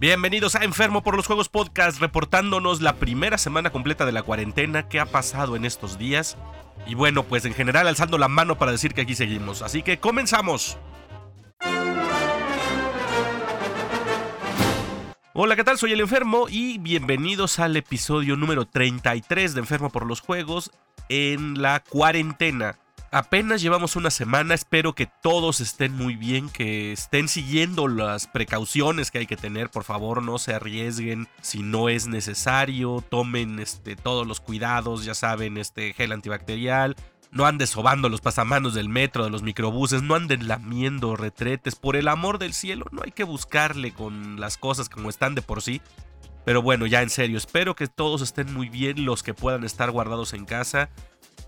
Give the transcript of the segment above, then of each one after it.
Bienvenidos a Enfermo por los Juegos Podcast, reportándonos la primera semana completa de la cuarentena, qué ha pasado en estos días. Y bueno, pues en general alzando la mano para decir que aquí seguimos. Así que comenzamos. Hola, ¿qué tal? Soy el enfermo y bienvenidos al episodio número 33 de Enfermo por los Juegos en la cuarentena. Apenas llevamos una semana, espero que todos estén muy bien, que estén siguiendo las precauciones que hay que tener, por favor no se arriesguen si no es necesario, tomen este, todos los cuidados, ya saben, este gel antibacterial, no anden sobando los pasamanos del metro, de los microbuses, no anden lamiendo retretes, por el amor del cielo, no hay que buscarle con las cosas como están de por sí. Pero bueno, ya en serio, espero que todos estén muy bien, los que puedan estar guardados en casa.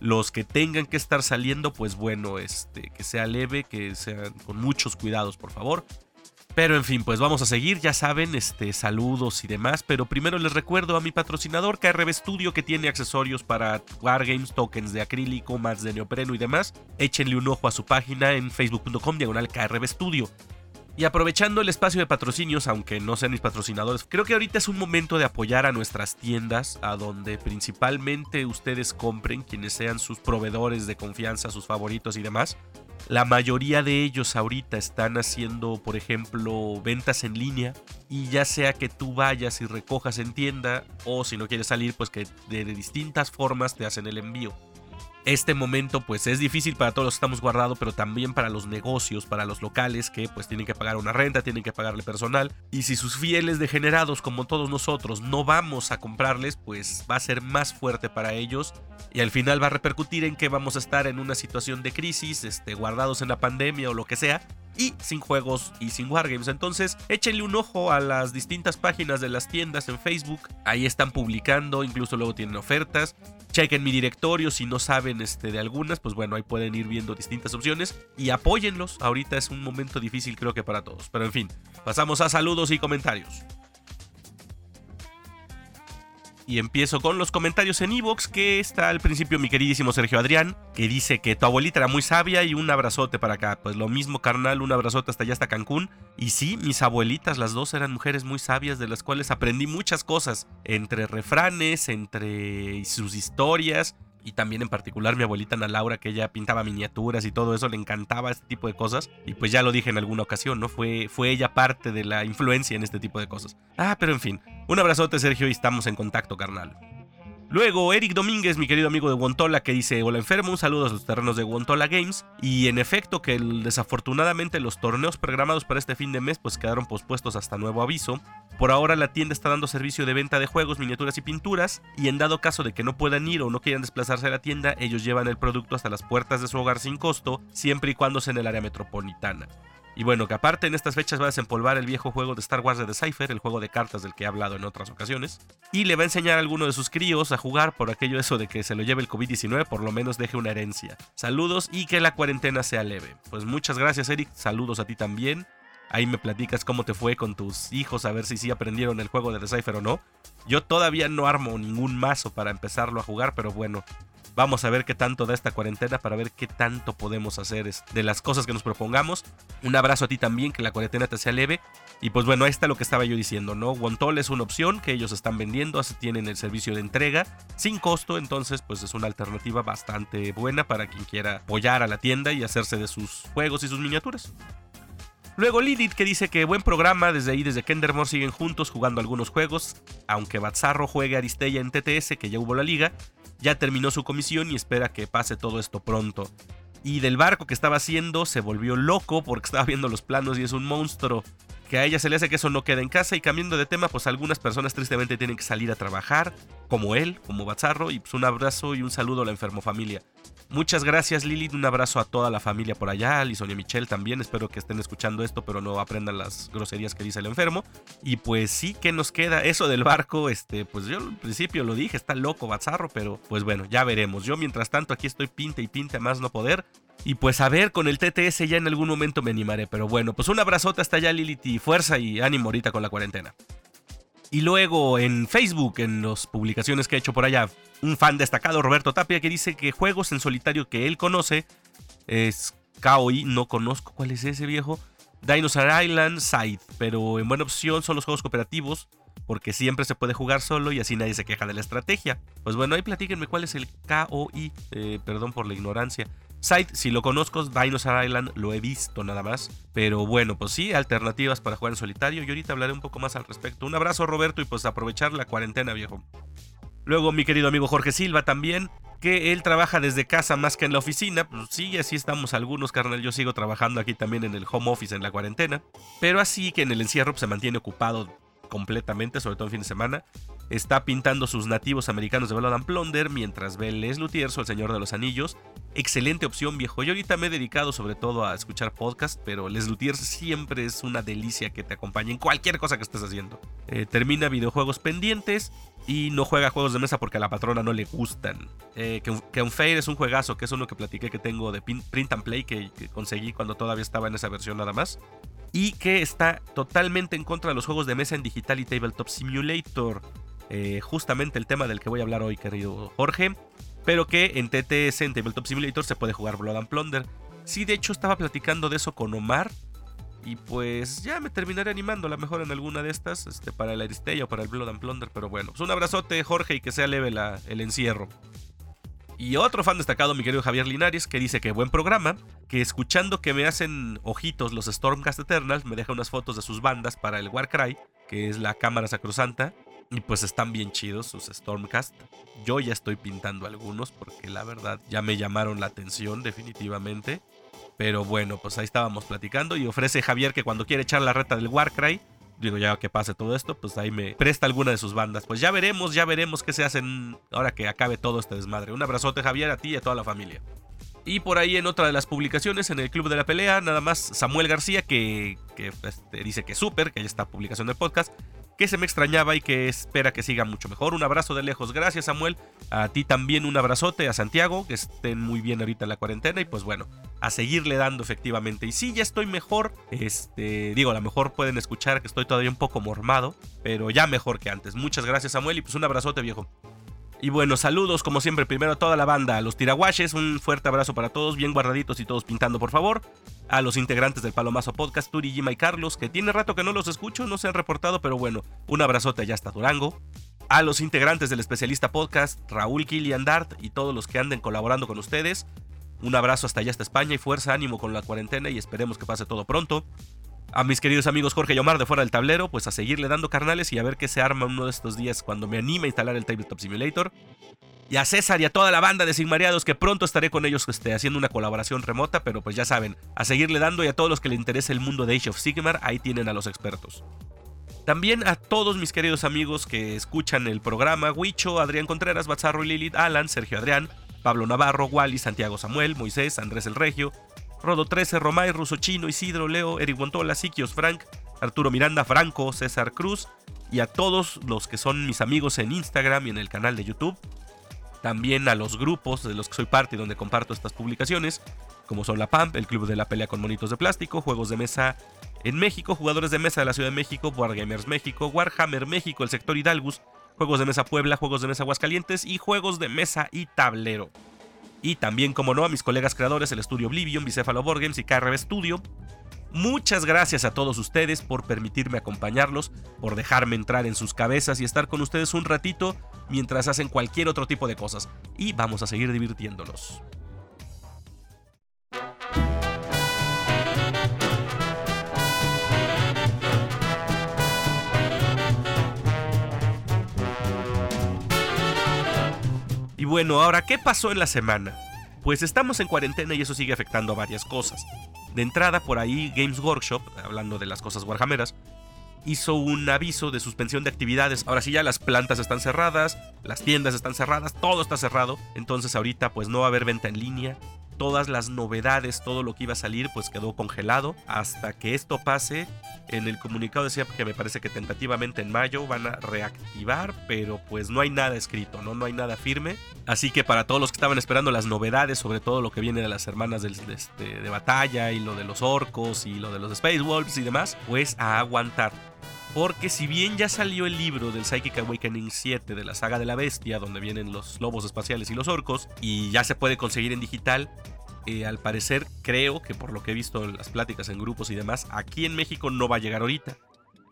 Los que tengan que estar saliendo, pues bueno, este, que sea leve, que sean con muchos cuidados, por favor. Pero en fin, pues vamos a seguir, ya saben, este, saludos y demás. Pero primero les recuerdo a mi patrocinador KRB Studio que tiene accesorios para Wargames, tokens de acrílico, mats de neopreno y demás. Échenle un ojo a su página en facebook.com diagonal KRB Studio. Y aprovechando el espacio de patrocinios, aunque no sean mis patrocinadores, creo que ahorita es un momento de apoyar a nuestras tiendas, a donde principalmente ustedes compren, quienes sean sus proveedores de confianza, sus favoritos y demás. La mayoría de ellos ahorita están haciendo, por ejemplo, ventas en línea y ya sea que tú vayas y recojas en tienda o si no quieres salir, pues que de distintas formas te hacen el envío este momento pues es difícil para todos los que estamos guardados, pero también para los negocios, para los locales que pues tienen que pagar una renta, tienen que pagarle personal. Y si sus fieles degenerados como todos nosotros no vamos a comprarles, pues va a ser más fuerte para ellos y al final va a repercutir en que vamos a estar en una situación de crisis, este, guardados en la pandemia o lo que sea, y sin juegos y sin wargames. Entonces, échenle un ojo a las distintas páginas de las tiendas en Facebook. Ahí están publicando, incluso luego tienen ofertas. Chequen mi directorio si no saben este, de algunas, pues bueno, ahí pueden ir viendo distintas opciones y apóyenlos. Ahorita es un momento difícil creo que para todos. Pero en fin, pasamos a saludos y comentarios. Y empiezo con los comentarios en Evox, que está al principio mi queridísimo Sergio Adrián, que dice que tu abuelita era muy sabia y un abrazote para acá. Pues lo mismo, carnal, un abrazote hasta allá, hasta Cancún. Y sí, mis abuelitas, las dos eran mujeres muy sabias, de las cuales aprendí muchas cosas, entre refranes, entre sus historias, y también en particular mi abuelita Ana Laura, que ella pintaba miniaturas y todo eso, le encantaba este tipo de cosas. Y pues ya lo dije en alguna ocasión, ¿no? Fue, fue ella parte de la influencia en este tipo de cosas. Ah, pero en fin, un abrazote Sergio y estamos en contacto, carnal. Luego, Eric Domínguez, mi querido amigo de Guantola, que dice: Hola enfermo, un saludo a los terrenos de Guantola Games. Y en efecto, que desafortunadamente los torneos programados para este fin de mes pues quedaron pospuestos hasta nuevo aviso. Por ahora la tienda está dando servicio de venta de juegos, miniaturas y pinturas. Y en dado caso de que no puedan ir o no quieran desplazarse a la tienda, ellos llevan el producto hasta las puertas de su hogar sin costo, siempre y cuando sea en el área metropolitana. Y bueno, que aparte en estas fechas va a desempolvar el viejo juego de Star Wars de The Cypher, el juego de cartas del que he hablado en otras ocasiones. Y le va a enseñar a alguno de sus críos a jugar por aquello eso de que se lo lleve el COVID-19, por lo menos deje una herencia. Saludos y que la cuarentena sea leve. Pues muchas gracias Eric, saludos a ti también. Ahí me platicas cómo te fue con tus hijos, a ver si sí aprendieron el juego de The Cypher o no. Yo todavía no armo ningún mazo para empezarlo a jugar, pero bueno, Vamos a ver qué tanto da esta cuarentena para ver qué tanto podemos hacer de las cosas que nos propongamos. Un abrazo a ti también, que la cuarentena te sea leve. Y pues bueno, ahí está lo que estaba yo diciendo, ¿no? Wontol es una opción que ellos están vendiendo, tienen el servicio de entrega sin costo, entonces pues es una alternativa bastante buena para quien quiera apoyar a la tienda y hacerse de sus juegos y sus miniaturas. Luego Lilith que dice que buen programa, desde ahí desde Kendermore siguen juntos jugando algunos juegos, aunque Bazzarro juegue Aristella en TTS, que ya hubo la liga, ya terminó su comisión y espera que pase todo esto pronto. Y del barco que estaba haciendo se volvió loco porque estaba viendo los planos y es un monstruo. Que a ella se le hace que eso no quede en casa y cambiando de tema, pues algunas personas tristemente tienen que salir a trabajar, como él, como Bazarro, y pues un abrazo y un saludo a la enfermo familia. Muchas gracias Lilith, un abrazo a toda la familia por allá, a Lisonia Michelle también, espero que estén escuchando esto pero no aprendan las groserías que dice el enfermo. Y pues sí, que nos queda? Eso del barco, este, pues yo al principio lo dije, está loco Bazarro, pero pues bueno, ya veremos. Yo mientras tanto aquí estoy pinte y pinte más no poder. Y pues a ver, con el TTS ya en algún momento me animaré, pero bueno, pues un abrazote hasta allá Lilith y fuerza y ánimo ahorita con la cuarentena. Y luego en Facebook, en las publicaciones que he hecho por allá, un fan destacado, Roberto Tapia, que dice que juegos en solitario que él conoce es KOI, no conozco cuál es ese viejo. Dinosaur Island, Side, pero en buena opción son los juegos cooperativos, porque siempre se puede jugar solo y así nadie se queja de la estrategia. Pues bueno, ahí platíquenme cuál es el KOI, eh, perdón por la ignorancia. Site, si lo conozco, Dinosaur Island lo he visto nada más. Pero bueno, pues sí, alternativas para jugar en solitario. Y ahorita hablaré un poco más al respecto. Un abrazo, Roberto, y pues aprovechar la cuarentena, viejo. Luego mi querido amigo Jorge Silva también, que él trabaja desde casa más que en la oficina. Pues sí, así estamos algunos, carnal. Yo sigo trabajando aquí también en el home office en la cuarentena. Pero así que en el encierro pues, se mantiene ocupado completamente, sobre todo en fin de semana. Está pintando sus nativos americanos de Blood and Plunder mientras ve Les Luthiers o El Señor de los Anillos. Excelente opción, viejo. Yo ahorita me he dedicado sobre todo a escuchar podcast, pero Les Luthiers siempre es una delicia que te acompañe en cualquier cosa que estés haciendo. Eh, termina videojuegos pendientes y no juega juegos de mesa porque a la patrona no le gustan. Eh, que, un Fair es un juegazo, que es uno que platiqué que tengo de Print and Play que conseguí cuando todavía estaba en esa versión nada más y que está totalmente en contra de los juegos de mesa en digital y tabletop simulator. Eh, justamente el tema del que voy a hablar hoy, querido Jorge. Pero que en TTS, en Tabletop Simulator, se puede jugar Blood and Plunder. Sí, de hecho estaba platicando de eso con Omar. Y pues ya me terminaré animando a lo mejor en alguna de estas, este, para el Aristella o para el Blood and Plunder. Pero bueno, pues un abrazote, Jorge, y que sea leve la, el encierro. Y otro fan destacado, mi querido Javier Linares, que dice que buen programa, que escuchando que me hacen ojitos los Stormcast Eternals, me deja unas fotos de sus bandas para el Warcry, que es la cámara sacrosanta. Y pues están bien chidos sus Stormcast. Yo ya estoy pintando algunos porque la verdad ya me llamaron la atención definitivamente. Pero bueno, pues ahí estábamos platicando y ofrece Javier que cuando quiere echar la reta del Warcry, digo, ya que pase todo esto, pues ahí me presta alguna de sus bandas. Pues ya veremos, ya veremos qué se hacen ahora que acabe todo este desmadre. Un abrazote, Javier, a ti y a toda la familia. Y por ahí en otra de las publicaciones, en el Club de la Pelea, nada más Samuel García, que, este, dice que súper, que ya está publicación del podcast, que se me extrañaba y que espera que siga mucho mejor. Un abrazo de lejos. Gracias, Samuel. A ti también un abrazote, a Santiago, que estén muy bien ahorita en la cuarentena. Y pues bueno, a seguirle dando efectivamente. Y sí, ya estoy mejor. Este, digo, a lo mejor pueden escuchar que estoy todavía un poco mormado, pero ya mejor que antes. Muchas gracias, Samuel, y pues un abrazote, viejo. Y bueno, saludos como siempre primero a toda la banda, a los tiraguaches, un fuerte abrazo para todos, bien guardaditos y todos pintando por favor a los integrantes del Palomazo Podcast, Turi, Jima y Carlos, que tiene rato que no los escucho, no se han reportado, pero bueno, un abrazote allá hasta Durango. A los integrantes del Especialista Podcast, Raúl, Kilian Dart y todos los que anden colaborando con ustedes. Un abrazo hasta allá hasta España y fuerza, ánimo con la cuarentena y esperemos que pase todo pronto. A mis queridos amigos Jorge y Omar de fuera del tablero, pues a seguirle dando carnales y a ver qué se arma uno de estos días cuando me anime a instalar el Tabletop Simulator y a César y a toda la banda de Sigmariados que pronto estaré con ellos este, haciendo una colaboración remota, pero pues ya saben, a seguirle dando y a todos los que le interese el mundo de Age of Sigmar, ahí tienen a los expertos. También a todos mis queridos amigos que escuchan el programa, Huicho, Adrián Contreras, Bazarro y Lilith, Alan, Sergio Adrián, Pablo Navarro, Wally, Santiago Samuel, Moisés, Andrés el Regio, Rodo 13, Romay, Ruso Chino, Isidro, Leo, Eric Guantola, Siquios Frank, Arturo Miranda, Franco, César Cruz y a todos los que son mis amigos en Instagram y en el canal de YouTube también a los grupos de los que soy parte y donde comparto estas publicaciones, como son la PAMP, el Club de la Pelea con Monitos de Plástico, Juegos de Mesa en México, Jugadores de Mesa de la Ciudad de México, Wargamers México, Warhammer México, el sector Hidalgus, Juegos de Mesa Puebla, Juegos de Mesa Aguascalientes y Juegos de Mesa y Tablero. Y también, como no, a mis colegas creadores, el Estudio Oblivion, Bicéfalo y KRB Studio, Muchas gracias a todos ustedes por permitirme acompañarlos, por dejarme entrar en sus cabezas y estar con ustedes un ratito mientras hacen cualquier otro tipo de cosas. Y vamos a seguir divirtiéndonos. Bueno, ahora, ¿qué pasó en la semana? Pues estamos en cuarentena y eso sigue afectando a varias cosas. De entrada, por ahí Games Workshop, hablando de las cosas warhammeras, hizo un aviso de suspensión de actividades. Ahora sí ya las plantas están cerradas, las tiendas están cerradas, todo está cerrado. Entonces ahorita pues no va a haber venta en línea. Todas las novedades, todo lo que iba a salir pues quedó congelado hasta que esto pase. En el comunicado decía que me parece que tentativamente en mayo van a reactivar, pero pues no hay nada escrito, ¿no? No hay nada firme. Así que para todos los que estaban esperando las novedades sobre todo lo que viene de las hermanas de, este, de batalla y lo de los orcos y lo de los Space Wolves y demás, pues a aguantar. Porque si bien ya salió el libro del Psychic Awakening 7 de la saga de la bestia, donde vienen los lobos espaciales y los orcos, y ya se puede conseguir en digital, eh, al parecer creo que por lo que he visto en las pláticas en grupos y demás, aquí en México no va a llegar ahorita.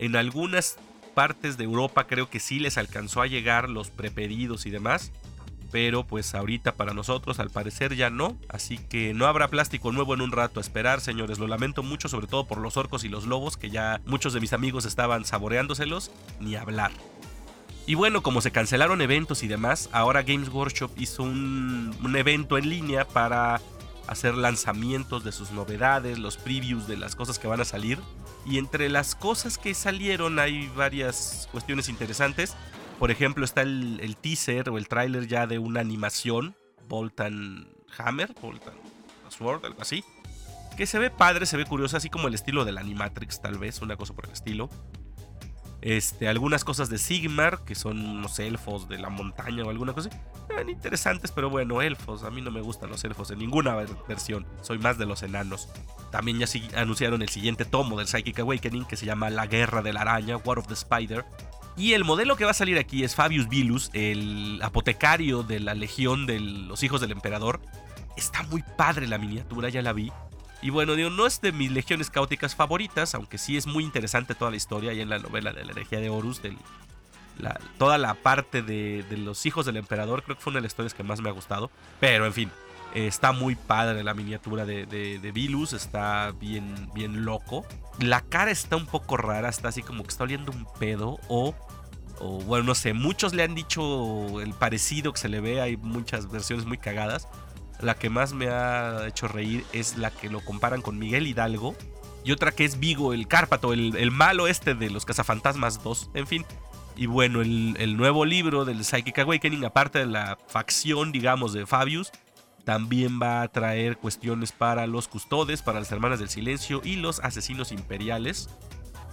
En algunas partes de Europa creo que sí les alcanzó a llegar los prepedidos y demás. Pero pues ahorita para nosotros al parecer ya no. Así que no habrá plástico nuevo en un rato a esperar, señores. Lo lamento mucho, sobre todo por los orcos y los lobos, que ya muchos de mis amigos estaban saboreándoselos. Ni hablar. Y bueno, como se cancelaron eventos y demás, ahora Games Workshop hizo un, un evento en línea para hacer lanzamientos de sus novedades, los previews de las cosas que van a salir. Y entre las cosas que salieron hay varias cuestiones interesantes. Por ejemplo, está el, teaser o el tráiler ya de una animación, Boltan Hammer, Boltan Sword, algo así. Que se ve padre, se ve curioso, así como el estilo del Animatrix, tal vez, una cosa por el estilo. Este, algunas cosas de Sigmar, que son unos elfos de la montaña o alguna cosa. Eran interesantes, pero bueno, elfos. A mí no me gustan los elfos en ninguna versión. Soy más de los enanos. También ya anunciaron el siguiente tomo del Psychic Awakening, que se llama La Guerra de la Araña, War of the Spider. Y el modelo que va a salir aquí es Fabius Vilus, el apotecario de la Legión de los Hijos del Emperador. Está muy padre la miniatura, ya la vi. Y bueno, digo, no es de mis legiones caóticas favoritas, aunque sí es muy interesante toda la historia y en la novela de la herejía de Horus, toda la parte de, los hijos del emperador, creo que fue una de las historias que más me ha gustado. Pero en fin, eh, está muy padre la miniatura de, de, Vilus, está bien, bien loco. La cara está un poco rara, está así como que está oliendo un pedo o... O bueno, no sé, muchos le han dicho el parecido que se le ve, hay muchas versiones muy cagadas. La que más me ha hecho reír es la que lo comparan con Miguel Hidalgo. Y otra que es Vigo, el Cárpato, el, malo este de los cazafantasmas 2. En fin. Y bueno, el, nuevo libro del Psychic Awakening, aparte de la facción, digamos, de Fabius, también va a traer cuestiones para los custodes, para las hermanas del silencio y los asesinos imperiales.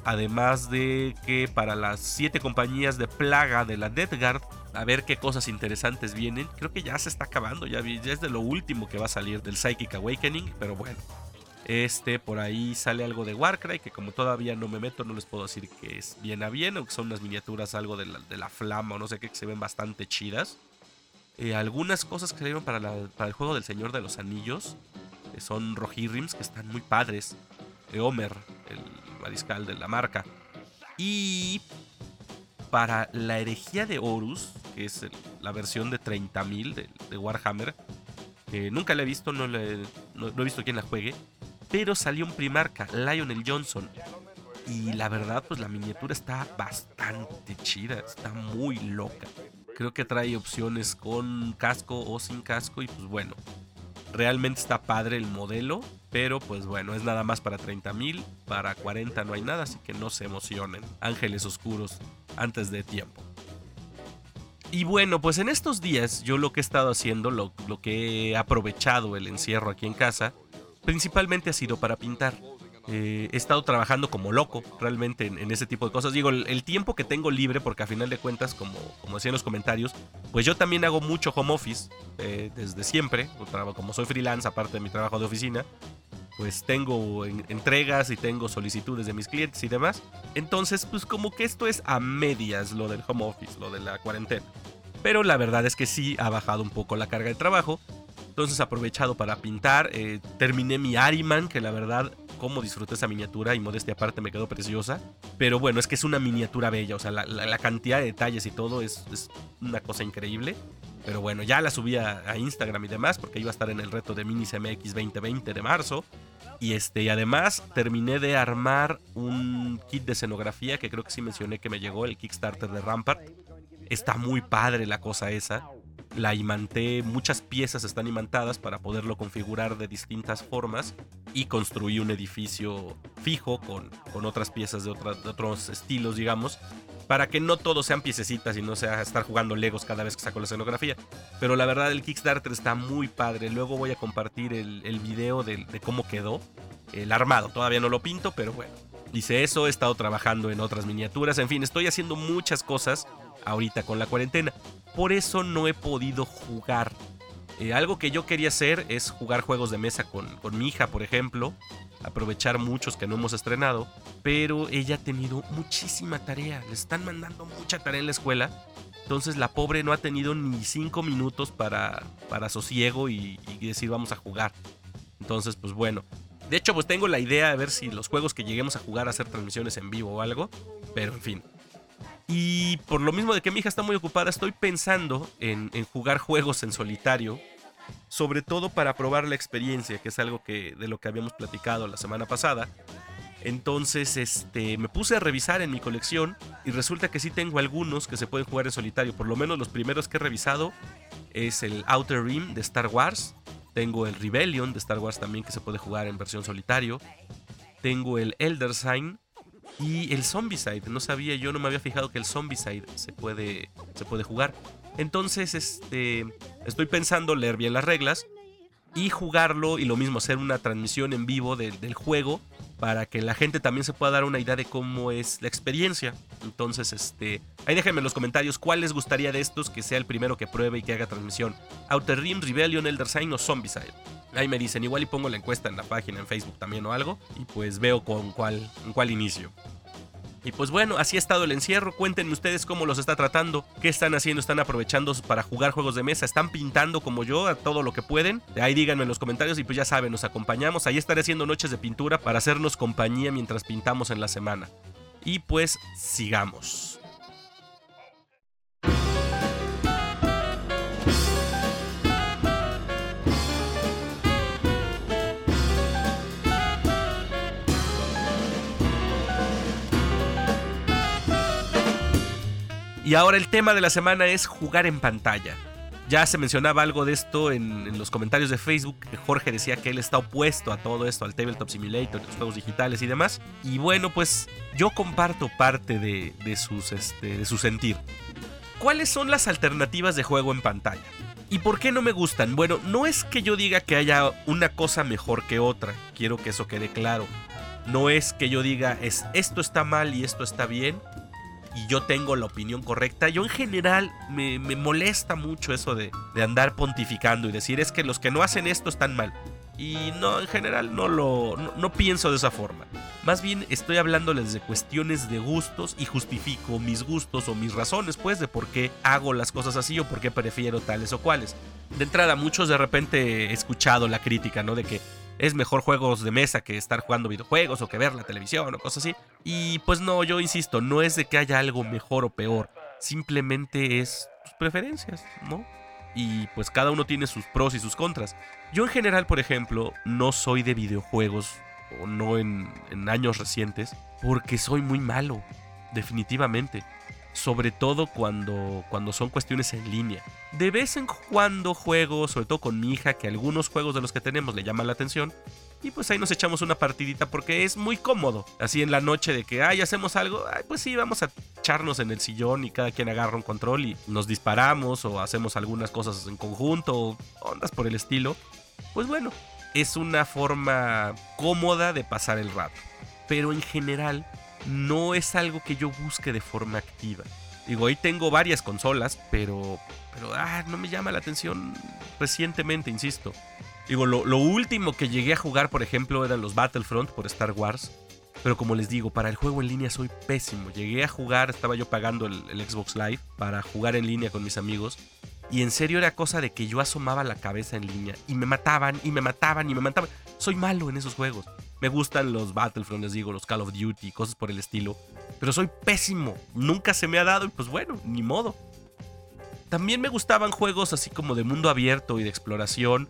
Además de que para las siete compañías de plaga de la Death Guard a ver qué cosas interesantes vienen. Creo que ya se está acabando, ya, es de lo último que va a salir del Psychic Awakening, pero bueno. Este, por ahí sale algo de Warcry, que como todavía no me meto, no les puedo decir que es bien a bien, aunque son unas miniaturas, algo de la, flama o no sé qué, que se ven bastante chidas. Eh, algunas cosas que salieron para, para, el juego del Señor de los Anillos que son Rohirrims, que están muy padres. Eomer, el mariscal de la marca. Y para la herejía de Horus, que es la versión de 30.000 de, de, Warhammer, nunca la he visto, no, he visto quién la juegue, pero salió un primarca, Lionel Johnson. Y la verdad, pues la miniatura está bastante chida, está muy loca. Creo que trae opciones con casco o sin casco y pues bueno, realmente está padre el modelo, pero pues bueno, es nada más para 30 mil, para 40 no hay nada, así que no se emocionen. Ángeles oscuros antes de tiempo. Y bueno, pues en estos días yo lo que he estado haciendo, lo, que he aprovechado el encierro aquí en casa, principalmente ha sido para pintar. Eh, he estado trabajando como loco realmente en, ese tipo de cosas. Digo, el, tiempo que tengo libre, porque a final de cuentas, como, como decía en los comentarios, pues yo también hago mucho home office eh, desde siempre. Como soy freelance, aparte de mi trabajo de oficina, pues tengo entregas y tengo solicitudes de mis clientes y demás. Entonces, pues como que esto es a medias lo del home office, lo de la cuarentena. Pero la verdad es que sí ha bajado un poco la carga de trabajo. Entonces aprovechado para pintar. Eh, terminé mi Ariman, que la verdad, como disfruté esa miniatura y modestia aparte me quedó preciosa. Pero bueno, es que es una miniatura bella. O sea, la, cantidad de detalles y todo es, es una cosa increíble. Pero bueno, ya la subí a, Instagram y demás porque iba a estar en el reto de Minis MX 2020 de marzo. Y este, y además terminé de armar un kit de escenografía que creo que sí mencioné que me llegó, el Kickstarter de Rampart. Está muy padre la cosa esa. La imanté, muchas piezas están imantadas para poderlo configurar de distintas formas y construí un edificio fijo con, con otras piezas de, otros estilos, digamos, para que no todos sean piececitas y no sea estar jugando Legos cada vez que saco la escenografía. Pero la verdad el Kickstarter está muy padre. Luego voy a compartir el, video de, cómo quedó el armado. Todavía no lo pinto, pero bueno. Hice eso, he estado trabajando en otras miniaturas, en fin, estoy haciendo muchas cosas ahorita con la cuarentena. Por eso no he podido jugar. Eh, algo que yo quería hacer es jugar juegos de mesa con, con mi hija, por ejemplo aprovechar muchos que no hemos estrenado, pero ella ha tenido muchísima tarea, le están mandando mucha tarea en la escuela, entonces la pobre no ha tenido ni cinco minutos para, para sosiego y, decir vamos a jugar. Entonces, pues bueno. De hecho, pues tengo la idea de ver si los juegos que lleguemos a jugar a hacer transmisiones en vivo o algo. Pero en fin. Y por lo mismo de que mi hija está muy ocupada, estoy pensando en, jugar juegos en solitario. Sobre todo para probar la experiencia, que es algo que, de lo que habíamos platicado la semana pasada. Entonces, este, me puse a revisar en mi colección y resulta que sí tengo algunos que se pueden jugar en solitario. Por lo menos los primeros que he revisado es el Outer Rim de Star Wars. Tengo el Rebellion de Star Wars también que se puede jugar en versión solitario. Tengo el Elder Sign y el Zombicide. No sabía, yo no me había fijado que el Zombicide se puede, se puede jugar. Entonces, este, estoy pensando leer bien las reglas y jugarlo y lo mismo, hacer una transmisión en vivo del juego para que la gente también se pueda dar una idea de cómo es la experiencia. Entonces, este, ahí déjenme en los comentarios cuál les gustaría de estos que sea el primero que pruebe y que haga transmisión. Outer Rim, Rebellion, Elder Sign o Zombicide. Ahí me dicen, igual y pongo la encuesta en la página en Facebook también o algo y pues veo con cuál, con cuál inicio. Y pues bueno, así ha estado el encierro. Cuéntenme ustedes cómo los está tratando, qué están haciendo, están aprovechando para jugar juegos de mesa, están pintando como yo a todo lo que pueden. Ahí díganme en los comentarios y pues ya saben, nos acompañamos. Ahí estaré haciendo noches de pintura para hacernos compañía mientras pintamos en la semana. Y pues sigamos. Y ahora el tema de la semana es jugar en pantalla. Ya se mencionaba algo de esto en, los comentarios de Facebook. Jorge decía que él está opuesto a todo esto, al Tabletop Simulator, los juegos digitales y demás. Y bueno, pues yo comparto parte de, sus, este, de su sentir. ¿Cuáles son las alternativas de juego en pantalla? ¿Y por qué no me gustan? Bueno, no es que yo diga que haya una cosa mejor que otra. Quiero que eso quede claro. No es que yo diga es esto está mal y esto está bien y yo tengo la opinión correcta. Yo en general me, molesta mucho eso de, andar pontificando y decir es que los que no hacen esto están mal. Y no, en general no lo no, pienso de esa forma. Más bien estoy hablándoles de cuestiones de gustos y justifico mis gustos o mis razones, pues, de por qué hago las cosas así o por qué prefiero tales o cuales. De entrada, muchos de repente he escuchado la crítica, ¿no? De que es mejor juegos de mesa que estar jugando videojuegos o que ver la televisión o cosas así. Y pues no, yo insisto, no es de que haya algo mejor o peor, simplemente es tus preferencias, ¿no? Y pues cada uno tiene sus pros y sus contras. Yo en general, por ejemplo, no soy de videojuegos, o no en, en años recientes, porque soy muy malo, definitivamente sobre todo cuando, cuando son cuestiones en línea. De vez en cuando juego, sobre todo con mi hija, que algunos juegos de los que tenemos le llaman la atención. Y pues ahí nos echamos una partidita porque es muy cómodo. Así en la noche de que, ay, hacemos algo, pues sí, vamos a echarnos en el sillón y cada quien agarra un control y nos disparamos o hacemos algunas cosas en conjunto o ondas por el estilo. Pues bueno, es una forma cómoda de pasar el rato. Pero en general, no es algo que yo busque de forma activa. Digo, ahí tengo varias consolas, pero, pero ah, no me llama la atención recientemente, insisto. Digo, lo, último que llegué a jugar, por ejemplo, eran los Battlefront por Star Wars. Pero como les digo, para el juego en línea soy pésimo. Llegué a jugar, estaba yo pagando el, el Xbox Live para jugar en línea con mis amigos. Y en serio era cosa de que yo asomaba la cabeza en línea y me mataban y me mataban y me mataban. Soy malo en esos juegos. Me gustan los Battlefront, les digo, los Call of Duty, cosas por el estilo. Pero soy pésimo. Nunca se me ha dado y pues bueno, ni modo. También me gustaban juegos así como de mundo abierto y de exploración.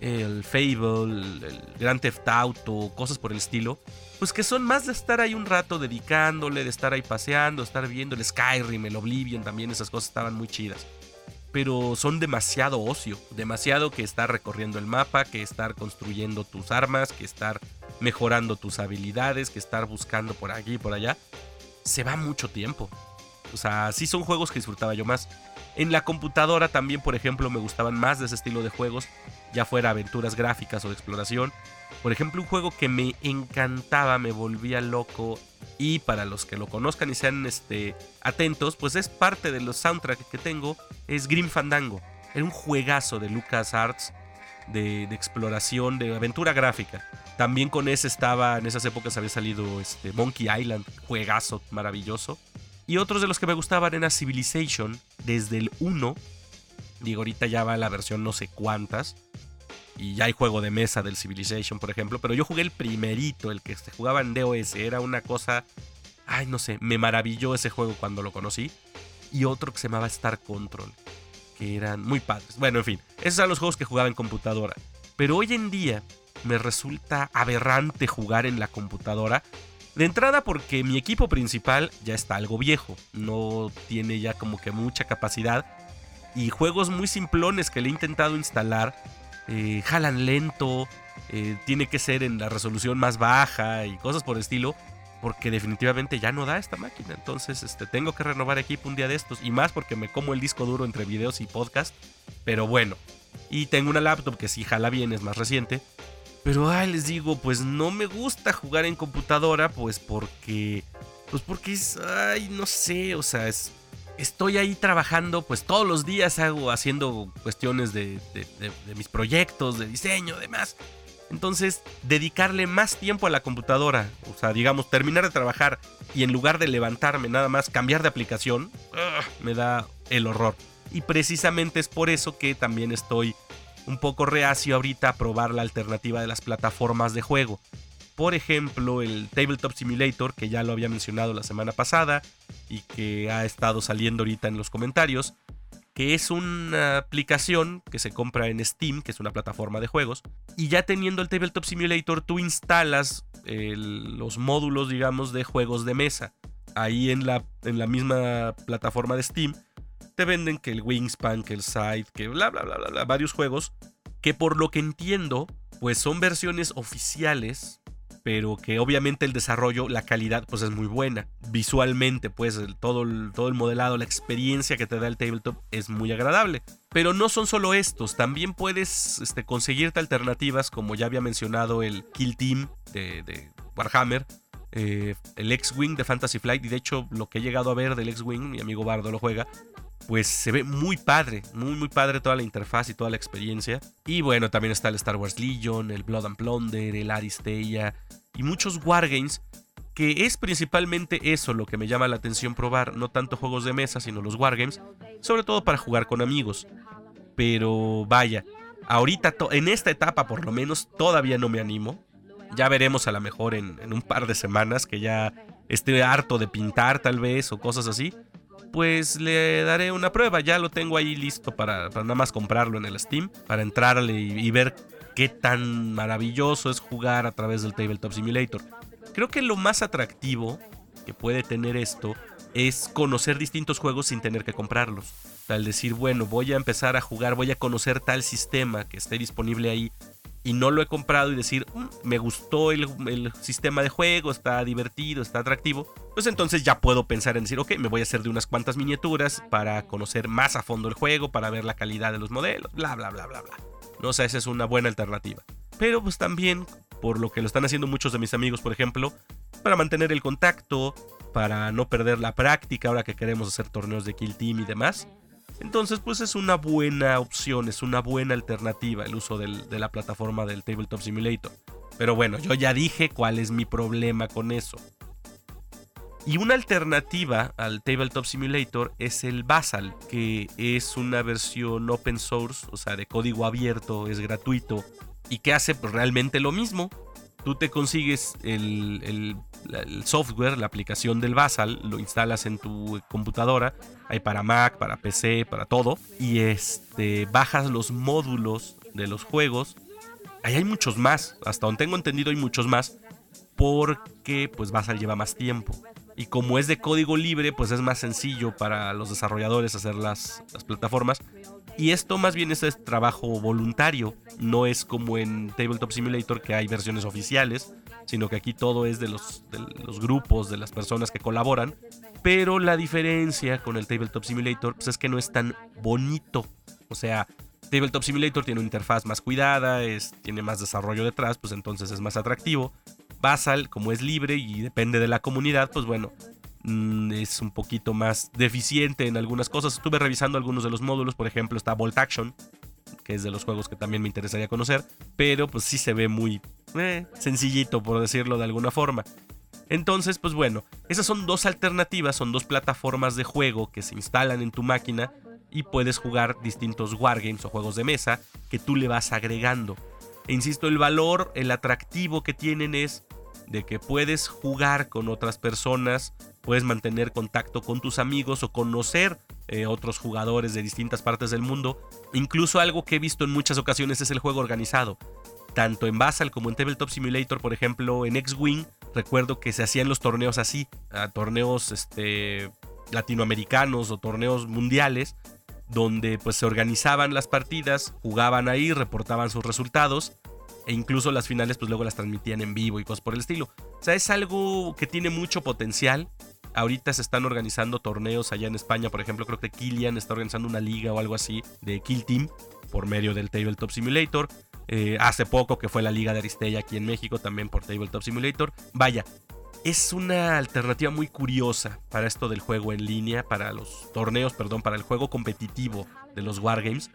El Fable, el Grand Theft Auto, cosas por el estilo. Pues que son más de estar ahí un rato dedicándole, de estar ahí paseando, estar viendo el Skyrim, el Oblivion, también esas cosas estaban muy chidas pero son demasiado ocio, demasiado que estar recorriendo el mapa, que estar construyendo tus armas, que estar mejorando tus habilidades, que estar buscando por aquí y por allá. Se va mucho tiempo. O sea, sí son juegos que disfrutaba yo más. En la computadora también, por ejemplo, me gustaban más de ese estilo de juegos, ya fuera aventuras gráficas o de exploración. Por ejemplo, un juego que me encantaba, me volvía loco y para los que lo conozcan y sean este, atentos, pues es parte de los soundtracks que tengo, es Grim Fandango. Era un juegazo de LucasArts de, de exploración, de aventura gráfica. También con ese estaba, en esas épocas había salido este, Monkey Island, juegazo maravilloso. Y otros de los que me gustaban era Civilization, desde el 1. Digo, ahorita ya va la versión no sé cuántas. Y ya hay juego de mesa del Civilization, por ejemplo, pero yo jugué el primerito, el que se jugaba en DOS, era una cosa, ay, no sé, me maravilló ese juego cuando lo conocí, y otro que se llamaba Star Control, que eran muy padres. Bueno, en fin, esos eran los juegos que jugaba en computadora, pero hoy en día me resulta aberrante jugar en la computadora. De entrada porque mi equipo principal ya está algo viejo, no tiene ya como que mucha capacidad y juegos muy simplones que le he intentado instalar eh, jalan lento, eh, tiene que ser en la resolución más baja y cosas por el estilo, porque definitivamente ya no da esta máquina. Entonces este, tengo que renovar equipo un día de estos, y más porque me como el disco duro entre videos y podcast, pero bueno. Y tengo una laptop que sí jala bien, es más reciente. Pero ay, les digo, pues no me gusta jugar en computadora, pues porque. Pues porque es. Ay, no sé, o sea, es estoy ahí trabajando, pues todos los días hago haciendo cuestiones de, mis proyectos, de diseño, demás. Entonces, dedicarle más tiempo a la computadora, o sea, digamos, terminar de trabajar y en lugar de levantarme nada más cambiar de aplicación, me da el horror. Y precisamente es por eso que también estoy un poco reacio ahorita a probar la alternativa de las plataformas de juego. Por ejemplo, el Tabletop Simulator, que ya lo había mencionado la semana pasada y que ha estado saliendo ahorita en los comentarios, que es una aplicación que se compra en Steam, que es una plataforma de juegos, y ya teniendo el Tabletop Simulator tú instalas los módulos, digamos, de juegos de mesa. Ahí en la, en la misma plataforma de Steam te venden que el Wingspan, que el Side, que bla, bla, bla, bla, bla, varios juegos, que por lo que entiendo, pues son versiones oficiales pero que obviamente el desarrollo, la calidad, pues es muy buena. Visualmente, pues todo, el, todo el modelado, la experiencia que te da el tabletop es muy agradable. Pero no son solo estos, también puedes este, conseguirte alternativas, como ya había mencionado el Kill Team de, Warhammer, eh, el X-Wing de Fantasy Flight, y de hecho lo que he llegado a ver del X-Wing, mi amigo Bardo lo juega, pues se ve muy padre, muy muy padre toda la interfaz y toda la experiencia. Y bueno, también está el Star Wars Legion, el Blood and Plunder, el Aristeia y muchos wargames que es principalmente eso lo que me llama la atención probar, no tanto juegos de mesa, sino los wargames, sobre todo para jugar con amigos. Pero vaya, ahorita en esta etapa por lo menos todavía no me animo. Ya veremos a lo mejor en, en un par de semanas que ya esté harto de pintar tal vez o cosas así pues le daré una prueba. Ya lo tengo ahí listo para, nada más comprarlo en el Steam, para entrarle y, ver qué tan maravilloso es jugar a través del Tabletop Simulator. Creo que lo más atractivo que puede tener esto es conocer distintos juegos sin tener que comprarlos. Al decir, bueno, voy a empezar a jugar, voy a conocer tal sistema que esté disponible ahí y no lo he comprado y decir, mm, me gustó el, sistema de juego, está divertido, está atractivo, pues entonces ya puedo pensar en decir, ok, me voy a hacer de unas cuantas miniaturas para conocer más a fondo el juego, para ver la calidad de los modelos, bla, bla, bla, bla, bla. No sé, esa es una buena alternativa. Pero pues también, por lo que lo están haciendo muchos de mis amigos, por ejemplo, para mantener el contacto, para no perder la práctica ahora que queremos hacer torneos de Kill Team y demás, entonces, pues es una buena opción, es una buena alternativa el uso de la plataforma del Tabletop Simulator. Pero bueno, yo ya dije cuál es mi problema con eso. Y una alternativa al Tabletop Simulator es el Basal, que es una versión open source, o sea, de código abierto, es gratuito y que hace pues, realmente lo mismo. Tú te consigues el software, la aplicación del Basal, lo instalas en tu computadora, hay para Mac, para PC, para todo, y este, bajas los módulos de los juegos. Ahí hay muchos más, hasta donde tengo entendido hay muchos más, porque pues Basal lleva más tiempo. Y como es de código libre, pues es más sencillo para los desarrolladores hacer las plataformas. Y esto más bien es trabajo voluntario, no es como en Tabletop Simulator que hay versiones oficiales sino que aquí todo es de los, grupos, de las personas que colaboran. Pero la diferencia con el Tabletop Simulator pues, es que no es tan bonito. O sea, Tabletop Simulator tiene una interfaz más cuidada, es, tiene más desarrollo detrás, pues entonces es más atractivo. Basal, como es libre y depende de la comunidad, pues bueno, mm, es un poquito más deficiente en algunas cosas. Estuve revisando algunos de los módulos, por ejemplo, está Bolt Action, que es de los juegos que también me interesaría conocer, pero pues sí se ve muy eh, sencillito, por decirlo de alguna forma. Entonces, pues bueno, esas son dos alternativas, son dos plataformas de juego que se instalan en tu máquina y puedes jugar distintos wargames o juegos de mesa que tú le vas agregando. E insisto, el valor, el atractivo que tienen es de que puedes jugar con otras personas, puedes mantener contacto con tus amigos o conocer eh, otros jugadores de distintas partes del mundo. Incluso algo que he visto en muchas ocasiones es el juego organizado. Tanto en Basal como en Tabletop Simulator, por ejemplo, en X-Wing, recuerdo que se hacían los torneos así, torneos este, latinoamericanos o torneos mundiales, donde pues se organizaban las partidas, jugaban ahí, reportaban sus resultados e incluso las finales pues luego las transmitían en vivo y cosas por el estilo. O sea, es algo que tiene mucho potencial. Ahorita se están organizando torneos allá en España, por ejemplo, creo que Killian está organizando una liga o algo así de Kill Team por medio del Tabletop Simulator. Eh, hace poco que fue la liga de Aristella aquí en México también por Tabletop Simulator. Vaya, es una alternativa muy curiosa para esto del juego en línea, para los torneos, perdón, para el juego competitivo de los Wargames.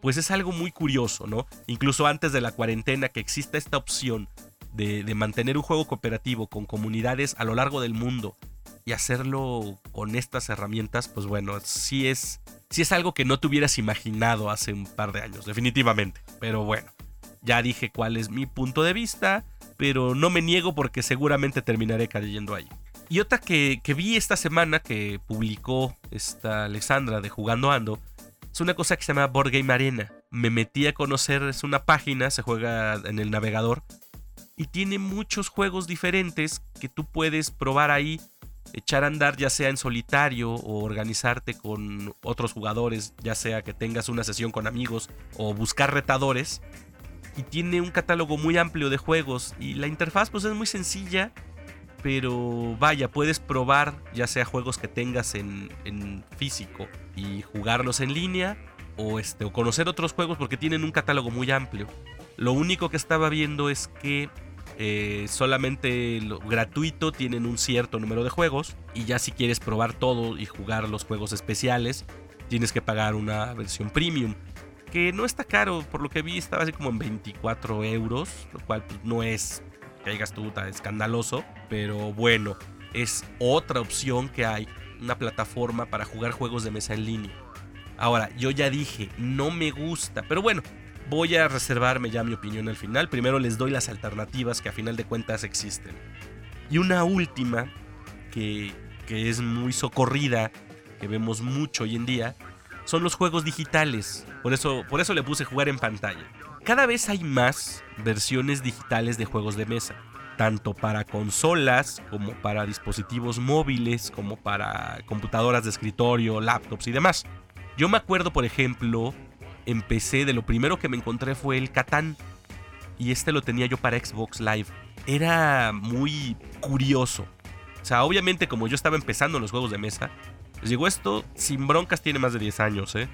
Pues es algo muy curioso, ¿no? Incluso antes de la cuarentena que exista esta opción de, mantener un juego cooperativo con comunidades a lo largo del mundo y hacerlo con estas herramientas, pues bueno, sí es, sí es algo que no te hubieras imaginado hace un par de años, definitivamente. Pero bueno, ya dije cuál es mi punto de vista pero no me niego porque seguramente terminaré cayendo ahí. Y otra que, vi esta semana que publicó esta Alexandra de Jugando Ando es una cosa que se llama Board Game Arena. Me metí a conocer, es una página, se juega en el navegador y tiene muchos juegos diferentes que tú puedes probar ahí, echar a andar ya sea en solitario o organizarte con otros jugadores, ya sea que tengas una sesión con amigos o buscar retadores y tiene un catálogo muy amplio de juegos y la interfaz pues es muy sencilla, pero vaya, puedes probar ya sea juegos que tengas en, físico y jugarlos en línea o, este, o conocer otros juegos porque tienen un catálogo muy amplio. Lo único que estaba viendo es que eh, solamente lo gratuito tienen un cierto número de juegos y ya si quieres probar todo y jugar los juegos especiales tienes que pagar una versión premium que no está caro, por lo que vi estaba así como en 24 euros, lo cual pues, no es, que digas tú, tan escandaloso, pero bueno, es otra opción que hay, una plataforma para jugar juegos de mesa en línea. Ahora, yo ya dije, no me gusta, pero bueno, voy a reservarme ya mi opinión al final. Primero les doy las alternativas que a final de cuentas existen. Y una última, que, que es muy socorrida, que vemos mucho hoy en día, son los juegos digitales. Por eso, por eso le puse jugar en pantalla. Cada vez hay más versiones digitales de juegos de mesa, tanto para consolas como para dispositivos móviles, como para computadoras de escritorio, laptops y demás. Yo me acuerdo, por ejemplo, empecé de lo primero que me encontré fue el Catán. Y este lo tenía yo para Xbox Live. Era muy curioso. O sea, obviamente como yo estaba empezando en los juegos de mesa, les digo, esto sin broncas tiene más de 10 años, ¿eh?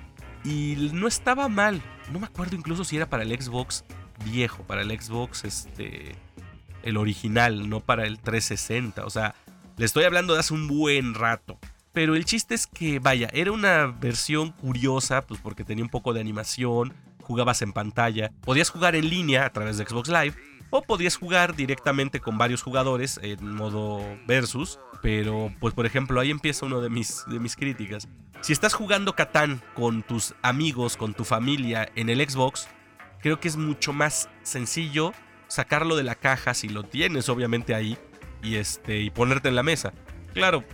Y no estaba mal. No me acuerdo incluso si era para el Xbox viejo, para el Xbox este el original, no para el 360, o sea, le estoy hablando de hace un buen rato. Pero el chiste es que, vaya, era una versión curiosa, pues porque tenía un poco de animación, jugabas en pantalla, podías jugar en línea a través de Xbox Live, o podías jugar directamente con varios jugadores en modo versus, pero, pues por ejemplo, ahí empieza uno de mis, de mis críticas. Si estás jugando Catán con tus amigos, con tu familia en el Xbox, creo que es mucho más sencillo sacarlo de la caja si lo tienes obviamente ahí y, este, y ponerte en la mesa. Claro,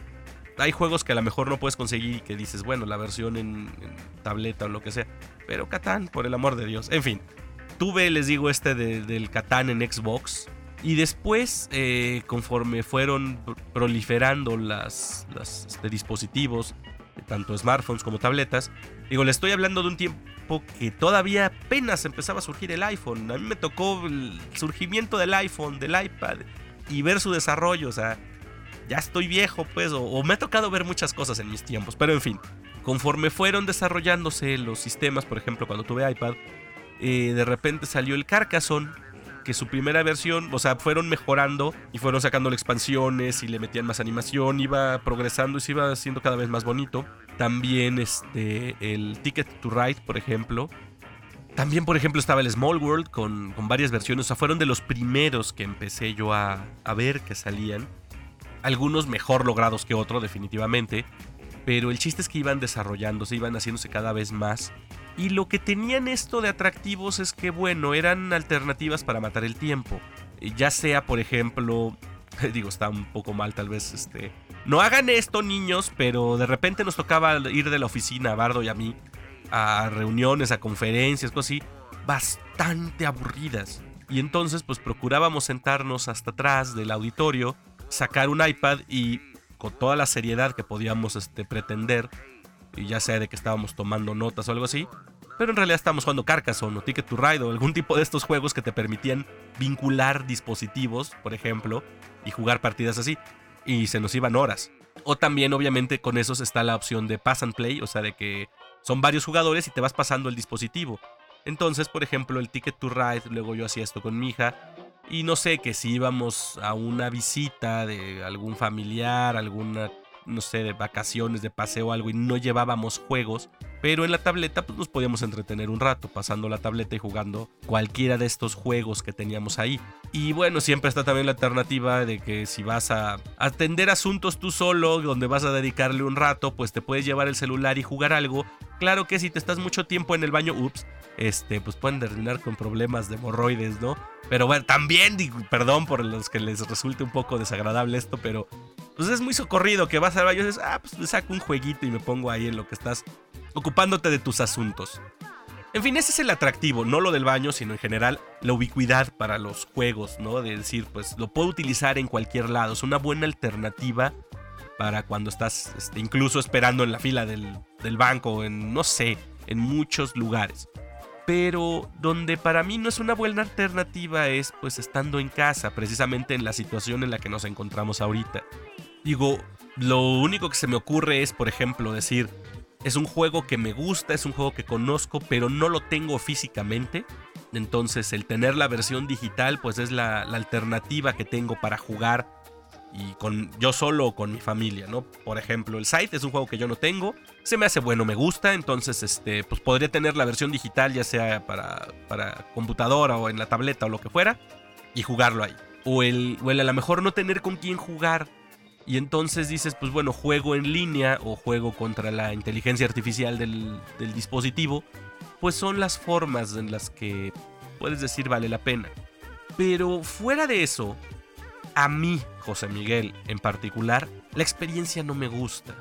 hay juegos que a lo mejor no puedes conseguir y que dices, bueno, la versión en, tableta o lo que sea. Pero Catán, por el amor de Dios. En fin, tuve, les digo, este del Catán en Xbox. Y después, eh, conforme fueron proliferando las, este, dispositivos, tanto smartphones como tabletas, digo, le estoy hablando de un tiempo que todavía apenas empezaba a surgir el iPhone. A mí me tocó el surgimiento del iPhone, del iPad y ver su desarrollo. O sea, ya estoy viejo, pues, o, me ha tocado ver muchas cosas en mis tiempos. Pero en fin, conforme fueron desarrollándose los sistemas, por ejemplo, cuando tuve iPad, eh, de repente salió el Carcassonne que su primera versión, o sea, fueron mejorando y fueron sacando expansiones y le metían más animación, iba progresando y se iba haciendo cada vez más bonito. También este, el Ticket to Ride, por ejemplo. También, por ejemplo, estaba el Small World con, con varias versiones. O sea, fueron de los primeros que empecé yo a, a ver que salían. Algunos mejor logrados que otros, definitivamente. Pero el chiste es que iban desarrollándose, iban haciéndose cada vez más. Y lo que tenían esto de atractivos es que, bueno, eran alternativas para matar el tiempo. Ya sea, por ejemplo, digo, está un poco mal tal vez, este... No hagan esto, niños, pero de repente nos tocaba ir de la oficina, a Bardo y a mí, a reuniones, a conferencias, cosas así, bastante aburridas. Y entonces, pues procurábamos sentarnos hasta atrás del auditorio, sacar un iPad y con toda la seriedad que podíamos este, pretender, y ya sea de que estábamos tomando notas o algo así, pero en realidad estábamos jugando Carcassonne o Ticket to Ride o algún tipo de estos juegos que te permitían vincular dispositivos, por ejemplo, y jugar partidas así. Y se nos iban horas. O también, obviamente, con esos está la opción de pass and play, o sea, de que son varios jugadores y te vas pasando el dispositivo. Entonces, por ejemplo, el Ticket to Ride, luego yo hacía esto con mi hija, y no sé, que si íbamos a una visita de algún familiar, alguna, no sé, de vacaciones, de paseo o algo, y no llevábamos juegos, pero en la tableta pues nos podíamos entretener un rato, pasando la tableta y jugando cualquiera de estos juegos que teníamos ahí. Y bueno, siempre está también la alternativa de que si vas a atender asuntos tú solo, donde vas a dedicarle un rato, pues te puedes llevar el celular y jugar algo. Claro que si te estás mucho tiempo en el baño, ups, este, pues pueden terminar con problemas de hemorroides, ¿no? Pero bueno, también, digo, perdón por los que les resulte un poco desagradable esto, pero pues es muy socorrido que vas al baño y dices, ah, pues saco un jueguito y me pongo ahí en lo que estás ocupándote de tus asuntos. En fin, ese es el atractivo, no lo del baño, sino en general la ubicuidad para los juegos, ¿no? De decir, pues lo puedo utilizar en cualquier lado, es una buena alternativa para cuando estás este, incluso esperando en la fila del, del banco, en, no sé, en muchos lugares pero donde para mí no es una buena alternativa es pues estando en casa, precisamente en la situación en la que nos encontramos ahorita. Digo, lo único que se me ocurre es, por ejemplo, decir, es un juego que me gusta, es un juego que conozco, pero no lo tengo físicamente. Entonces el tener la versión digital pues es la, alternativa que tengo para jugar y con yo solo o con mi familia, ¿no? Por ejemplo, el Scythe es un juego que yo no tengo, se me hace bueno, me gusta, entonces este pues podría tener la versión digital ya sea para para computadora o en la tableta o lo que fuera y jugarlo ahí. O el o el a lo mejor no tener con quién jugar y entonces dices, pues bueno, juego en línea o juego contra la inteligencia artificial del, dispositivo, pues son las formas en las que puedes decir vale la pena. Pero fuera de eso, a mí, José Miguel en particular, la experiencia no me gusta.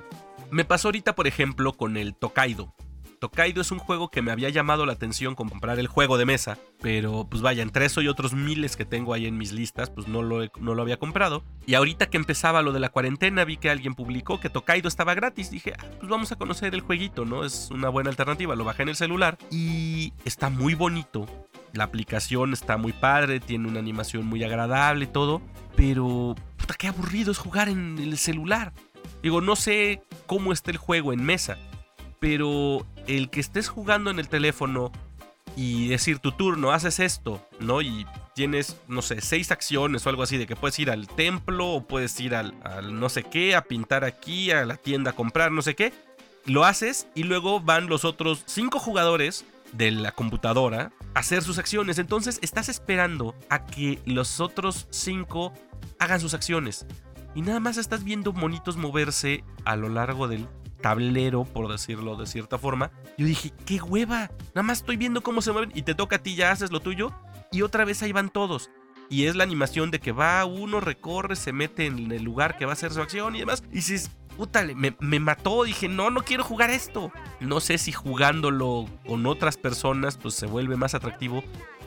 Me pasó ahorita, por ejemplo, con el Tokaido. Tokaido es un juego que me había llamado la atención con comprar el juego de mesa, pero pues vaya, entre eso y otros miles que tengo ahí en mis listas, pues no lo, no lo había comprado. Y ahorita que empezaba lo de la cuarentena, vi que alguien publicó que Tokaido estaba gratis. Dije, ah, pues vamos a conocer el jueguito, ¿no? Es una buena alternativa. Lo bajé en el celular y está muy bonito. La aplicación está muy padre, tiene una animación muy agradable y todo. Pero, puta, qué aburrido es jugar en el celular. Digo, no sé cómo está el juego en mesa, pero el que estés jugando en el teléfono y decir tu turno, haces esto, ¿no? Y tienes, no sé, seis acciones o algo así, de que puedes ir al templo o puedes ir al, no sé qué, a pintar aquí, a la tienda a comprar, no sé qué. Lo haces y luego van los otros cinco jugadores de la computadora hacer sus acciones. Entonces estás esperando a que los otros cinco hagan sus acciones. Y nada más estás viendo monitos moverse a lo largo del tablero, por decirlo de cierta forma. Yo dije, qué hueva. Nada más estoy viendo cómo se mueven y te toca a ti, ya haces lo tuyo. Y otra vez ahí van todos. Y es la animación de que va uno, recorre, se mete en el lugar que va a hacer su acción y demás. Y dices, puta, me, me, mató. Dije, no, no quiero jugar esto. No sé si jugándolo con otras personas, pues se vuelve más atractivo.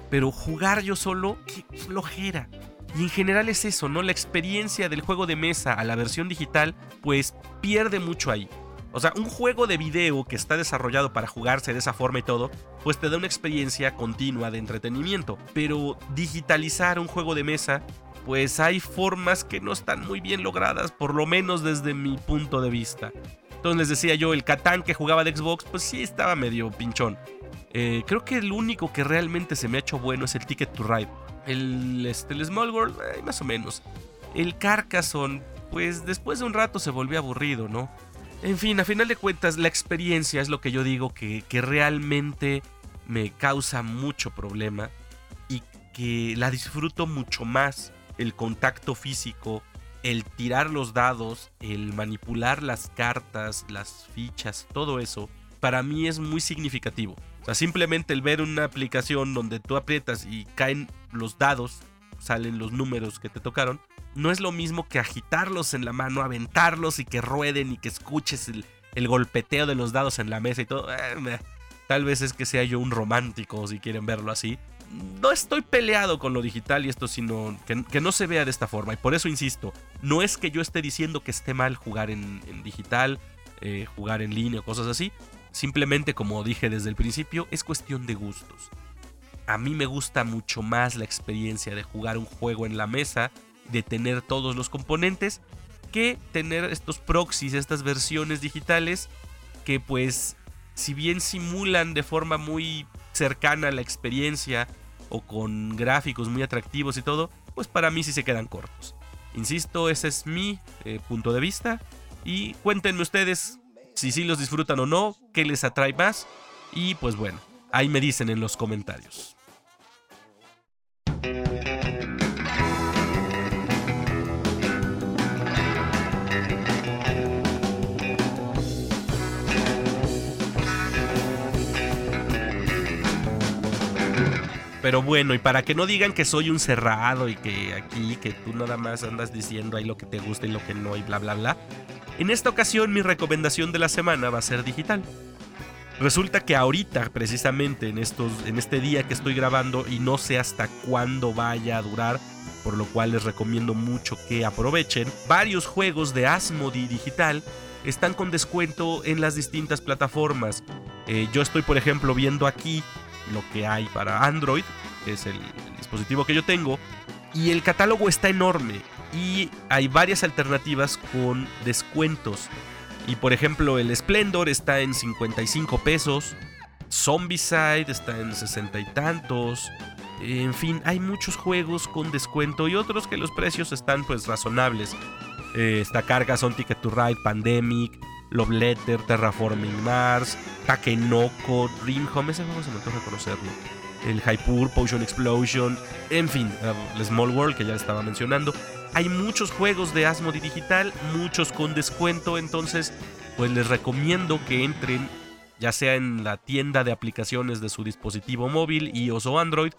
Pero jugar yo solo, qué flojera. Y en general es eso, ¿no? La experiencia del juego de mesa a la versión digital, pues pierde mucho ahí. O sea, un juego de video que está desarrollado para jugarse de esa forma y todo, pues te da una experiencia continua de entretenimiento. Pero digitalizar un juego de mesa pues hay formas que no están muy bien logradas, por lo menos desde mi punto de vista. Entonces les decía yo, el Catán que jugaba de Xbox, pues sí estaba medio pinchón. Eh, creo que el único que realmente se me ha hecho bueno es el Ticket to Ride. El, este, Small World, eh, más o menos. El Carcassonne, pues después de un rato se volvió aburrido, ¿no? En fin, a final de cuentas, la experiencia es lo que yo digo que, realmente me causa mucho problema y que la disfruto mucho más el contacto físico el tirar los dados, el manipular las cartas, las fichas, todo eso, para mí es muy significativo. O sea, simplemente el ver una aplicación donde tú aprietas y caen los dados, salen los números que te tocaron, no es lo mismo que agitarlos en la mano, aventarlos y que rueden y que escuches el, golpeteo de los dados en la mesa y todo. Eh, tal vez es que sea yo un romántico, si quieren verlo así. No estoy peleado con lo digital y esto, sino que, no se vea de esta forma. Y por eso insisto, no es que yo esté diciendo que esté mal jugar en, digital, eh, jugar en línea o cosas así. Simplemente, como dije desde el principio, es cuestión de gustos. A mí me gusta mucho más la experiencia de jugar un juego en la mesa de tener todos los componentes que tener estos proxies, estas versiones digitales que pues si bien simulan de forma muy cercana a la experiencia o con gráficos muy atractivos y todo, pues para mí sí se quedan cortos. Insisto, ese es mi eh, punto de vista y cuéntenme ustedes si sí los disfrutan o no, qué les atrae más y pues bueno, ahí me dicen en los comentarios. Pero bueno, y para que no digan que soy un cerrado y que aquí, que tú nada más andas diciendo ahí lo que te gusta y lo que no y bla, bla, bla. En esta ocasión mi recomendación de la semana va a ser digital. Resulta que ahorita, precisamente en, estos, en este día que estoy grabando y no sé hasta cuándo vaya a durar, por lo cual les recomiendo mucho que aprovechen, varios juegos de Asmodee digital están con descuento en las distintas plataformas. Eh, yo estoy, por ejemplo, viendo aquí lo que hay para Android, que es el, dispositivo que yo tengo, y el catálogo está enorme y hay varias alternativas con descuentos. Y por ejemplo, el Splendor está en 55 pesos, Zombicide está en 60 y tantos. En fin, hay muchos juegos con descuento y otros que los precios están pues razonables. Eh, esta carga son Ticket to Ride, Pandemic, Love Letter, Terraforming Mars, Takenoko, Dream Home, ese juego se me toca conocerlo. El Hypur, Potion Explosion, en fin, el Small World que ya estaba mencionando. Hay muchos juegos de Asmodee Digital, muchos con descuento, entonces pues les recomiendo que entren ya sea en la tienda de aplicaciones de su dispositivo móvil, iOS o Android,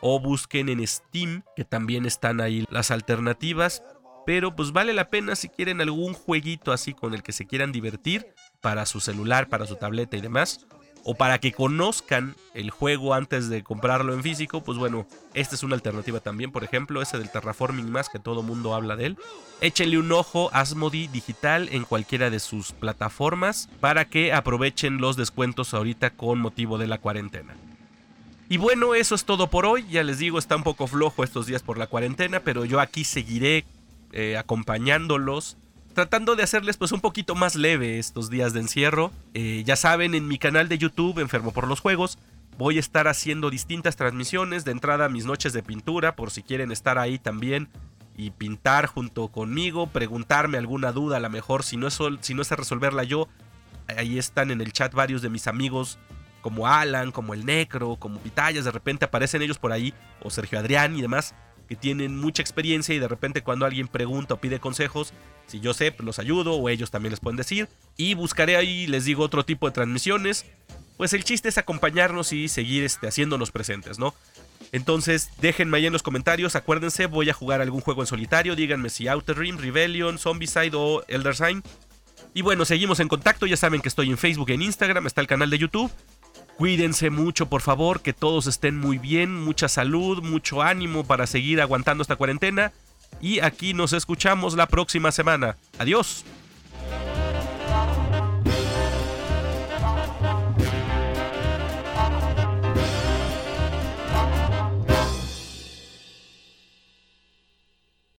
o busquen en Steam, que también están ahí las alternativas. Pero pues vale la pena si quieren algún jueguito así con el que se quieran divertir para su celular, para su tableta y demás. O para que conozcan el juego antes de comprarlo en físico, pues bueno, esta es una alternativa también. Por ejemplo, ese del Terraforming más que todo mundo habla de él. Échenle un ojo a Asmodee digital en cualquiera de sus plataformas para que aprovechen los descuentos ahorita con motivo de la cuarentena. Y bueno, eso es todo por hoy. Ya les digo, está un poco flojo estos días por la cuarentena, pero yo aquí seguiré eh, acompañándolos, tratando de hacerles pues un poquito más leve estos días de encierro. Eh, ya saben, en mi canal de YouTube, Enfermo por los Juegos, voy a estar haciendo distintas transmisiones. De entrada, mis noches de pintura, por si quieren estar ahí también y pintar junto conmigo, preguntarme alguna duda, a lo mejor si no es, si no es resolverla yo. Ahí están en el chat varios de mis amigos como Alan, como el Necro, como Pitayas, de repente aparecen ellos por ahí, o Sergio Adrián y demás que tienen mucha experiencia y de repente cuando alguien pregunta o pide consejos, si yo sé, pues los ayudo o ellos también les pueden decir. Y buscaré ahí, les digo, otro tipo de transmisiones. Pues el chiste es acompañarnos y seguir este, haciéndonos presentes, ¿no? Entonces, déjenme ahí en los comentarios. Acuérdense, voy a jugar algún juego en solitario. Díganme si Outer Rim, Rebellion, Zombicide o Elder Sign. Y bueno, seguimos en contacto. Ya saben que estoy en Facebook y en Instagram. Está el canal de YouTube. Cuídense mucho, por favor, que todos estén muy bien, mucha salud, mucho ánimo para seguir aguantando esta cuarentena. Y aquí nos escuchamos la próxima semana. Adiós.